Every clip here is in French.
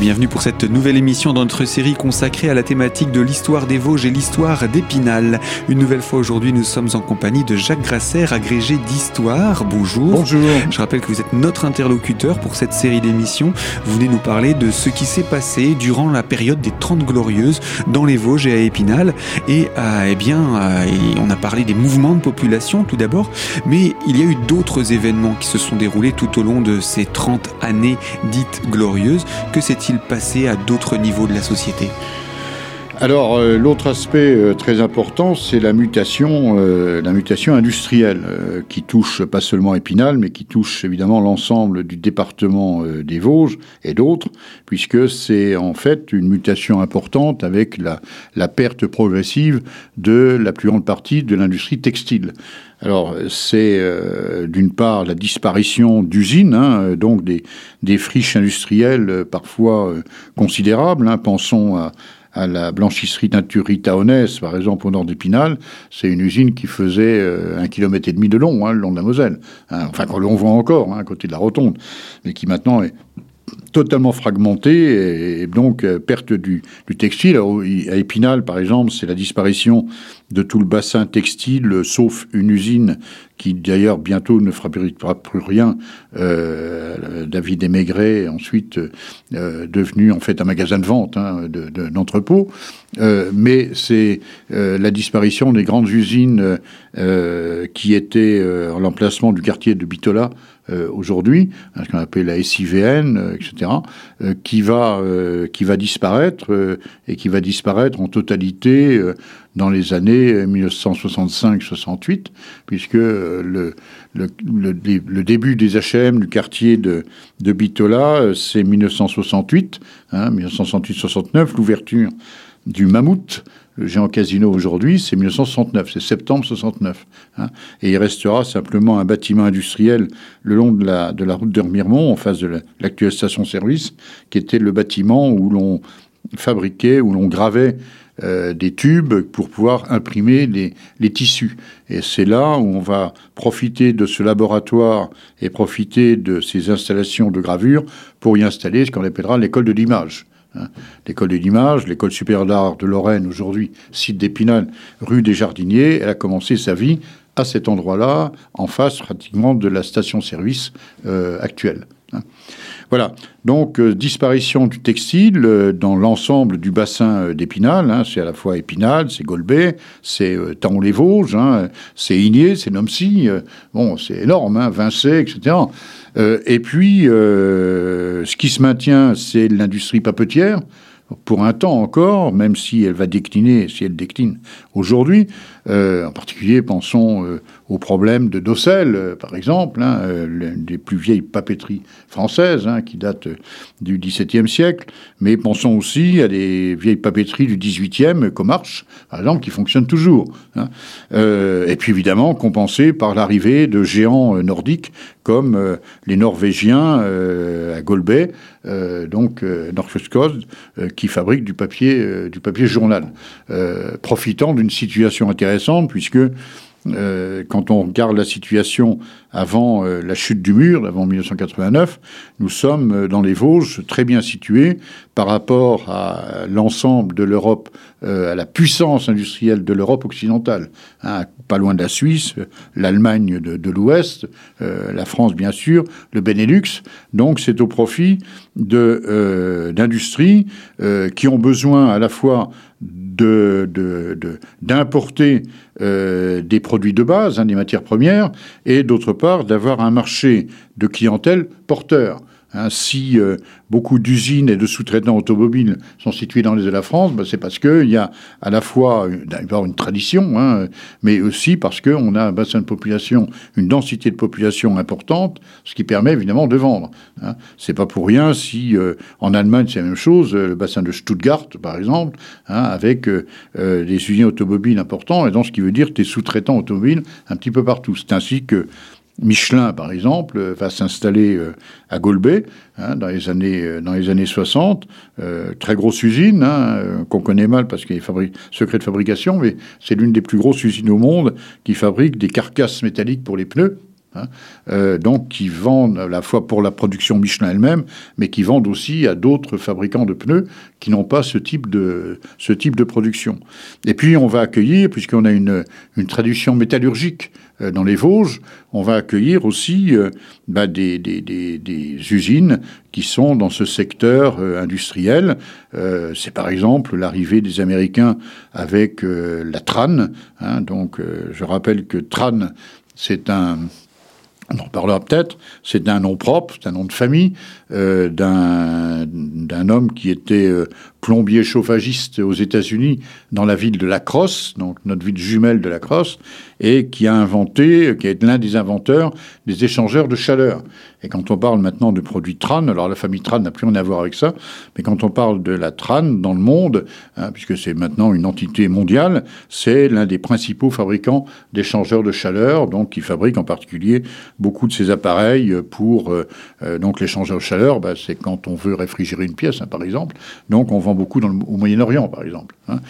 bienvenue pour cette nouvelle émission dans notre série consacrée à la thématique de l'histoire des Vosges et l'histoire d'Épinal. Une nouvelle fois aujourd'hui, nous sommes en compagnie de Jacques Grasser, agrégé d'histoire. Bonjour. Bonjour. Je rappelle que vous êtes notre interlocuteur pour cette série d'émissions. Vous venez nous parler de ce qui s'est passé durant la période des Trente Glorieuses dans les Vosges et à Épinal. Et euh, eh bien, euh, on a parlé des mouvements de population tout d'abord, mais il y a eu d'autres événements qui se sont déroulés tout au long de ces 30 années dites glorieuses. Que s'est-il passé à d'autres niveaux de la société alors euh, l'autre aspect euh, très important, c'est la mutation, euh, la mutation industrielle qui touche pas seulement Épinal, mais qui touche évidemment l'ensemble du département des Vosges et d'autres, puisque c'est en fait une mutation importante avec la, la perte progressive de la plus grande partie de l'industrie textile. Alors, c'est d'une part la disparition d'usines, hein, donc des, des, friches industrielles parfois considérables. Hein, pensons à, à la blanchisserie Naturi Taonès, par exemple, au nord d'Épinal, c'est une usine qui faisait euh, un kilomètre et demi de long, hein, le long de la Moselle. Hein, enfin, qu'on l'on voit encore, hein, à côté de la rotonde, mais qui maintenant est totalement fragmenté et, donc euh, perte du, textile. à Épinal, par exemple, c'est la disparition de tout le bassin textile, sauf une usine qui d'ailleurs bientôt ne fabriquera plus rien, euh, David Maigret, ensuite euh, devenu en fait un magasin de vente hein, d'entrepôt. Mais c'est la disparition des grandes usines qui étaient en l'emplacement du quartier de Bitola aujourd'hui, hein, ce qu'on appelle la SIVN, etc., qui va qui va disparaître et qui va disparaître en totalité dans les années 1965-68, puisque euh, le, le, début des HM du quartier de, de Bitola, euh, c'est 1968, hein, 1968-69, l'ouverture du Mammouth, géant casino aujourd'hui, c'est 1969, c'est septembre 69. Hein, et il restera simplement un bâtiment industriel le long de la, de la route de Remiremont, en face de l'actuelle station-service, qui était le bâtiment où l'on fabriquait, où l'on gravait euh, des tubes pour pouvoir imprimer les, les tissus. Et c'est là où on va profiter de ce laboratoire et profiter de ces installations de gravure pour y installer ce qu'on appellera l'école de l'image. Hein. L'école de l'image, l'école supérieure d'art de Lorraine, aujourd'hui site d'Épinal, rue des Jardiniers, elle a commencé sa vie à cet endroit-là, en face pratiquement de la station-service euh, actuelle. Voilà, donc euh, disparition du textile euh, dans l'ensemble du bassin euh, d'Épinal, hein. c'est à la fois Épinal, c'est Golbet, c'est Taon-les-Vosges, hein. c'est Igné, c'est Nomcy, bon, c'est énorme, hein, Vincey, etc. et puis, ce qui se maintient, c'est l'industrie papetière, pour un temps encore, même si elle va décliner, si elle décline aujourd'hui, euh, en particulier, pensons euh, aux problèmes de Dossel, euh, par exemple, hein, l'une des plus vieilles papeteries françaises, hein, qui datent du XVIIe siècle, mais pensons aussi à des vieilles papeteries du XVIIIe, Comarche, par exemple, qui fonctionnent toujours. Hein. et puis évidemment, compensées par l'arrivée de géants nordiques comme les Norvégiens à Golbet, donc Norsk qui fabriquent du papier, du papier journal, profitant d'une situation intéressante puisque euh, quand on regarde la situation avant euh, la chute du mur, avant 1989, nous sommes euh, dans les Vosges très bien situés par rapport à l'ensemble de l'Europe, à la puissance industrielle de l'Europe occidentale. Hein, pas loin de la Suisse, l'Allemagne de, l'Ouest, la France bien sûr, le Benelux. Donc c'est au profit d'industries qui ont besoin à la fois d'importer des produits de base, hein, des matières premières, et d'autre part d'avoir un marché de clientèle porteur. Si euh, beaucoup d'usines et de sous-traitants automobiles sont situés dans les de la France, ben, c'est parce qu'il y a à la fois une, une tradition, hein, mais aussi parce qu'on a un bassin de population, une densité de population importante, ce qui permet évidemment de vendre. Hein. C'est pas pour rien si euh, en Allemagne c'est la même chose, le bassin de Stuttgart par exemple, hein, avec euh, des usines automobiles importants, et donc ce qui veut dire des sous-traitants automobiles un petit peu partout. C'est ainsi que Michelin, par exemple, va s'installer euh, à Golbet hein, dans, les années, euh, dans les années 60. Euh, très grosse usine, hein, qu'on connaît mal parce qu'il a secret de fabrication, mais c'est l'une des plus grosses usines au monde qui fabrique des carcasses métalliques pour les pneus. Hein, euh, donc qui vendent à la fois pour la production Michelin elle-même, mais qui vendent aussi à d'autres fabricants de pneus qui n'ont pas ce type de ce type de production. Et puis on va accueillir, puisqu'on a une, une tradition métallurgique euh, dans les Vosges, on va accueillir aussi euh, bah, des, des, des, usines qui sont dans ce secteur industriel. C'est par exemple l'arrivée des Américains avec la Tran. Hein, donc je rappelle que Tran, c'est un on en parlera peut-être, c'est un nom propre, c'est un nom de famille euh, d'un homme qui était euh, plombier chauffagiste aux États-Unis dans la ville de La Crosse, donc notre ville jumelle de La Crosse, et qui a inventé, qui est l'un des inventeurs des échangeurs de chaleur. Et quand on parle maintenant de produits TRAN, alors la famille TRAN n'a plus rien à voir avec ça, mais quand on parle de la TRAN dans le monde, hein, puisque c'est maintenant une entité mondiale, c'est l'un des principaux fabricants d'échangeurs de chaleur, donc qui fabrique en particulier beaucoup de ces appareils pour euh, euh, donc l'échangeur de chaleur, bah, c'est quand on veut réfrigérer une pièce, hein, par exemple. Donc on vend beaucoup dans au Moyen-Orient, par exemple. Hein.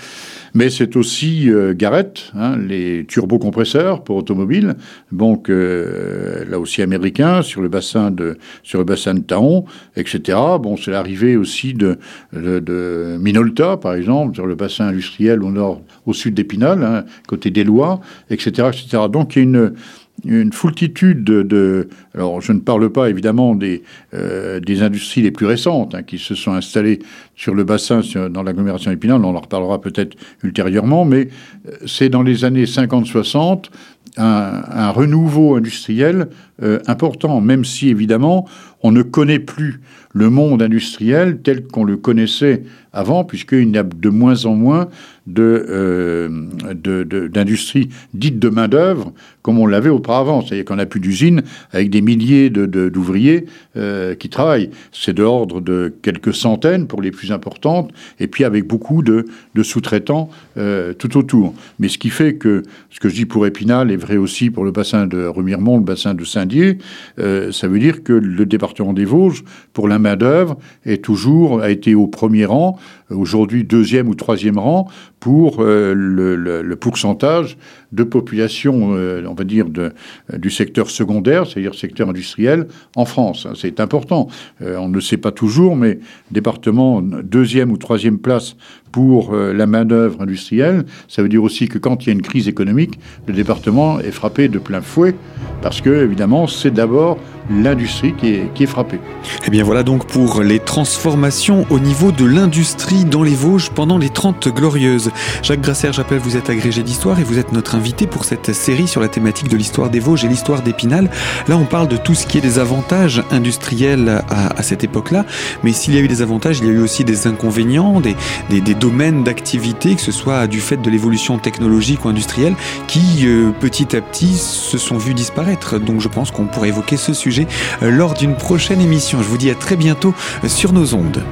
Mais c'est aussi euh, Garrett, hein, les turbocompresseurs pour automobiles, donc euh, là aussi américain sur le bassin de sur le bassin de Taon, etc. Bon, c'est l'arrivée aussi de, de, Minolta, par exemple, sur le bassin industriel au nord, au sud d'Épinal, hein, côté des Lois, etc., etc. Donc il y a une une foultitude de, Alors, je ne parle pas évidemment des, euh, des industries les plus récentes hein, qui se sont installées sur le bassin dans l'agglomération épinale, on en reparlera peut-être ultérieurement, mais euh, c'est dans les années 50-60 un, un, renouveau industriel euh, important, même si évidemment on ne connaît plus le monde industriel tel qu'on le connaissait avant, puisqu'il y a de moins en moins euh, d'industries dites de main-d'œuvre comme on l'avait auparavant. C'est-à-dire qu'on n'a plus d'usines avec des milliers d'ouvriers euh, qui travaillent. C'est de l'ordre de quelques centaines pour les plus importantes, et puis avec beaucoup de, sous-traitants euh, tout autour. Mais ce qui fait que ce que je dis pour Épinal est vrai aussi pour le bassin de Remiremont, le bassin de Saint-Dié, ça veut dire que le département des Vosges, pour la main-d'œuvre, est toujours, a été au premier rang aujourd'hui deuxième ou troisième rang pour euh, le, pourcentage de population, euh, on va dire, de, du secteur secondaire, c'est-à-dire secteur industriel, en France. C'est important. Euh, on ne sait pas toujours, mais département deuxième ou troisième place pour la main-d'œuvre industrielle, ça veut dire aussi que quand il y a une crise économique, le département est frappé de plein fouet, parce que, évidemment, c'est d'abord l'industrie qui est, qui est frappée. Et eh bien voilà donc pour les transformations au niveau de l'industrie dans les Vosges pendant les 30 glorieuses. Jacques Grasser, j'appelle, vous êtes agrégé d'histoire et vous êtes notre invité pour cette série sur la thématique de l'histoire des Vosges et l'histoire d'Épinal. Là, on parle de tout ce qui est des avantages industriels à, cette époque-là, mais s'il y a eu des avantages, il y a eu aussi des inconvénients, des, des, domaines d'activité, que ce soit du fait de l'évolution technologique ou industrielle, qui euh, petit à petit se sont vus disparaître. Donc je pense qu'on pourrait évoquer ce sujet lors d'une prochaine émission. Je vous dis à très bientôt euh, sur nos ondes.